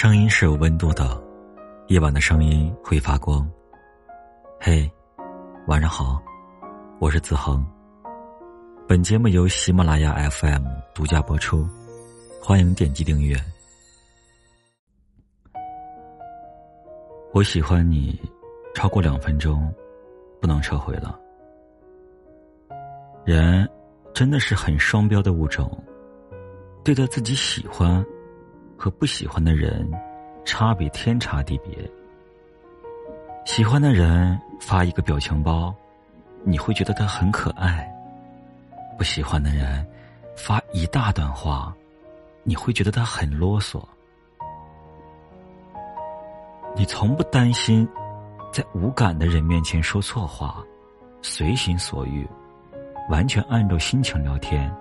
声音是有温度的，夜晚的声音会发光。嘿，晚上好，我是子恒。本节目由喜马拉雅 FM 独家播出，欢迎点击订阅。我喜欢你，超过两分钟，不能撤回了。人真的是很双标的物种，对待自己喜欢。和不喜欢的人，差别天差地别。喜欢的人发一个表情包，你会觉得他很可爱；不喜欢的人发一大段话，你会觉得他很啰嗦。你从不担心在无感的人面前说错话，随心所欲，完全按照心情聊天。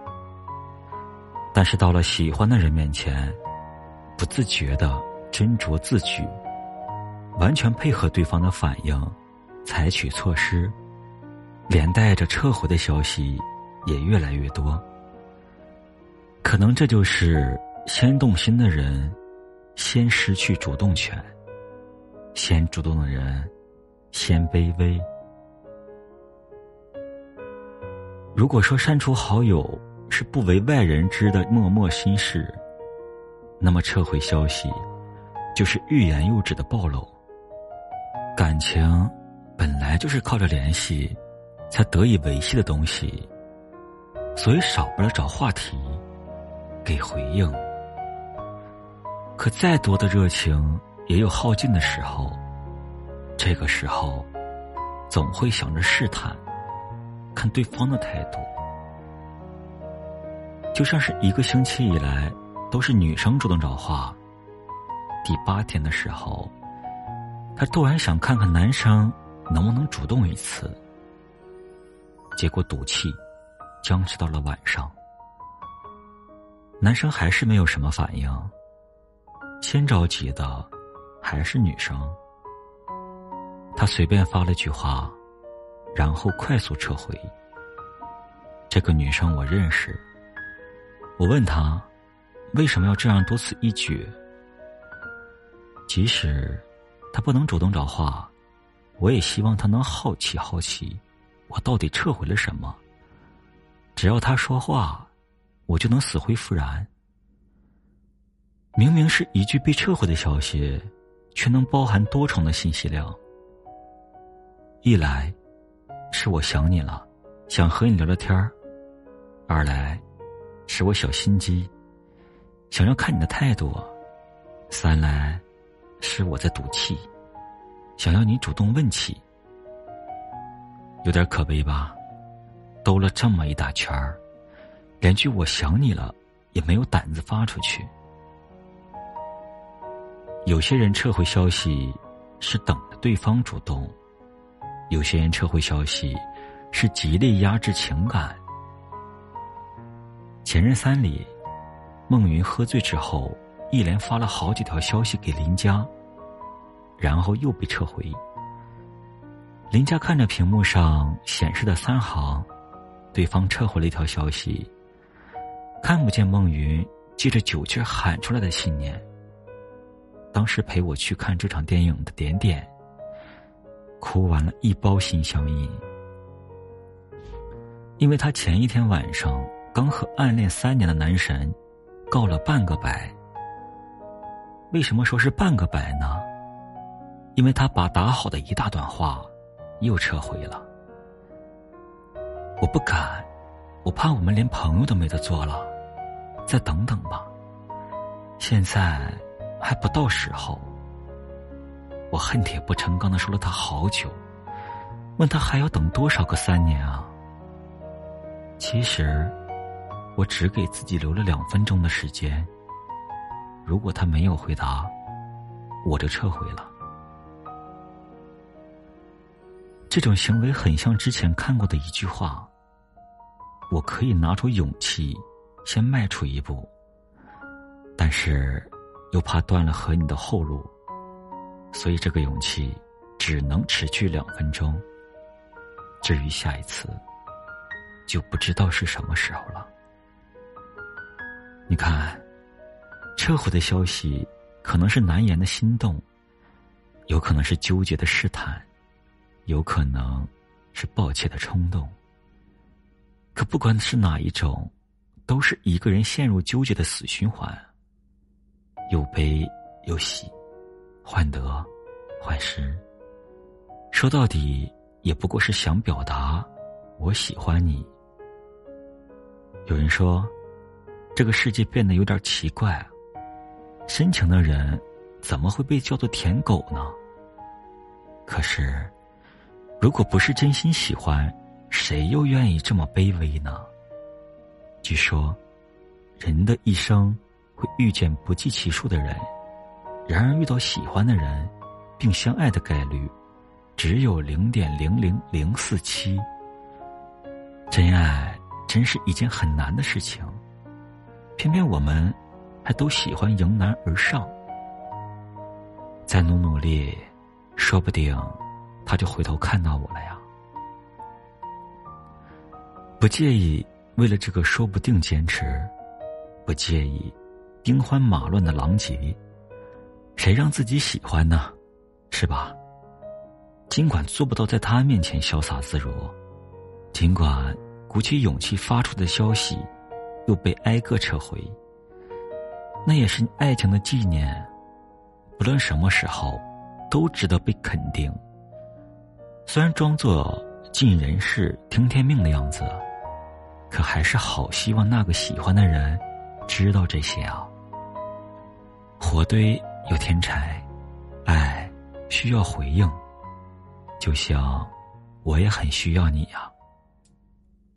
但是到了喜欢的人面前，不自觉的斟酌字句，完全配合对方的反应，采取措施，连带着撤回的消息也越来越多。可能这就是先动心的人先失去主动权，先主动的人先卑微。如果说删除好友是不为外人知的默默心事。那么撤回消息，就是欲言又止的暴露。感情本来就是靠着联系才得以维系的东西，所以少不了找话题，给回应。可再多的热情也有耗尽的时候，这个时候总会想着试探，看对方的态度。就像是一个星期以来。都是女生主动找话。第八天的时候，他突然想看看男生能不能主动一次。结果赌气，僵持到了晚上。男生还是没有什么反应。先着急的还是女生。他随便发了句话，然后快速撤回。这个女生我认识。我问他。为什么要这样多此一举？即使他不能主动找话，我也希望他能好奇好奇，我到底撤回了什么。只要他说话，我就能死灰复燃。明明是一句被撤回的消息，却能包含多重的信息量。一来，是我想你了，想和你聊聊天儿；二来，是我小心机。想要看你的态度，三来是我在赌气，想要你主动问起，有点可悲吧？兜了这么一大圈儿，连句我想你了也没有胆子发出去。有些人撤回消息是等着对方主动，有些人撤回消息是极力压制情感。前任三里。孟云喝醉之后，一连发了好几条消息给林佳，然后又被撤回。林佳看着屏幕上显示的三行，对方撤回了一条消息，看不见孟云借着酒劲喊出来的信念。当时陪我去看这场电影的点点，哭完了一包心相印，因为他前一天晚上刚和暗恋三年的男神。告了半个白。为什么说是半个白呢？因为他把打好的一大段话又撤回了。我不敢，我怕我们连朋友都没得做了。再等等吧，现在还不到时候。我恨铁不成钢的说了他好久，问他还要等多少个三年啊？其实。我只给自己留了两分钟的时间。如果他没有回答，我就撤回了。这种行为很像之前看过的一句话：“我可以拿出勇气，先迈出一步，但是又怕断了和你的后路，所以这个勇气只能持续两分钟。至于下一次，就不知道是什么时候了。”你看，撤回的消息可能是难言的心动，有可能是纠结的试探，有可能是抱歉的冲动。可不管是哪一种，都是一个人陷入纠结的死循环。又悲又喜，患得患失。说到底，也不过是想表达我喜欢你。有人说，这个世界变得有点奇怪。深情的人，怎么会被叫做舔狗呢？可是，如果不是真心喜欢，谁又愿意这么卑微呢？据说，人的一生会遇见不计其数的人，然而遇到喜欢的人，并相爱的概率，只有零点零零零四七。真爱真是一件很难的事情，偏偏我们。还都喜欢迎难而上，再努努力，说不定他就回头看到我了呀。不介意为了这个说不定坚持，不介意兵荒马乱的狼藉，谁让自己喜欢呢？是吧？尽管做不到在他面前潇洒自如，尽管鼓起勇气发出的消息又被挨个撤回。那也是爱情的纪念，不论什么时候，都值得被肯定。虽然装作尽人事听天命的样子，可还是好希望那个喜欢的人知道这些啊。火堆有天柴，爱需要回应，就像我也很需要你呀。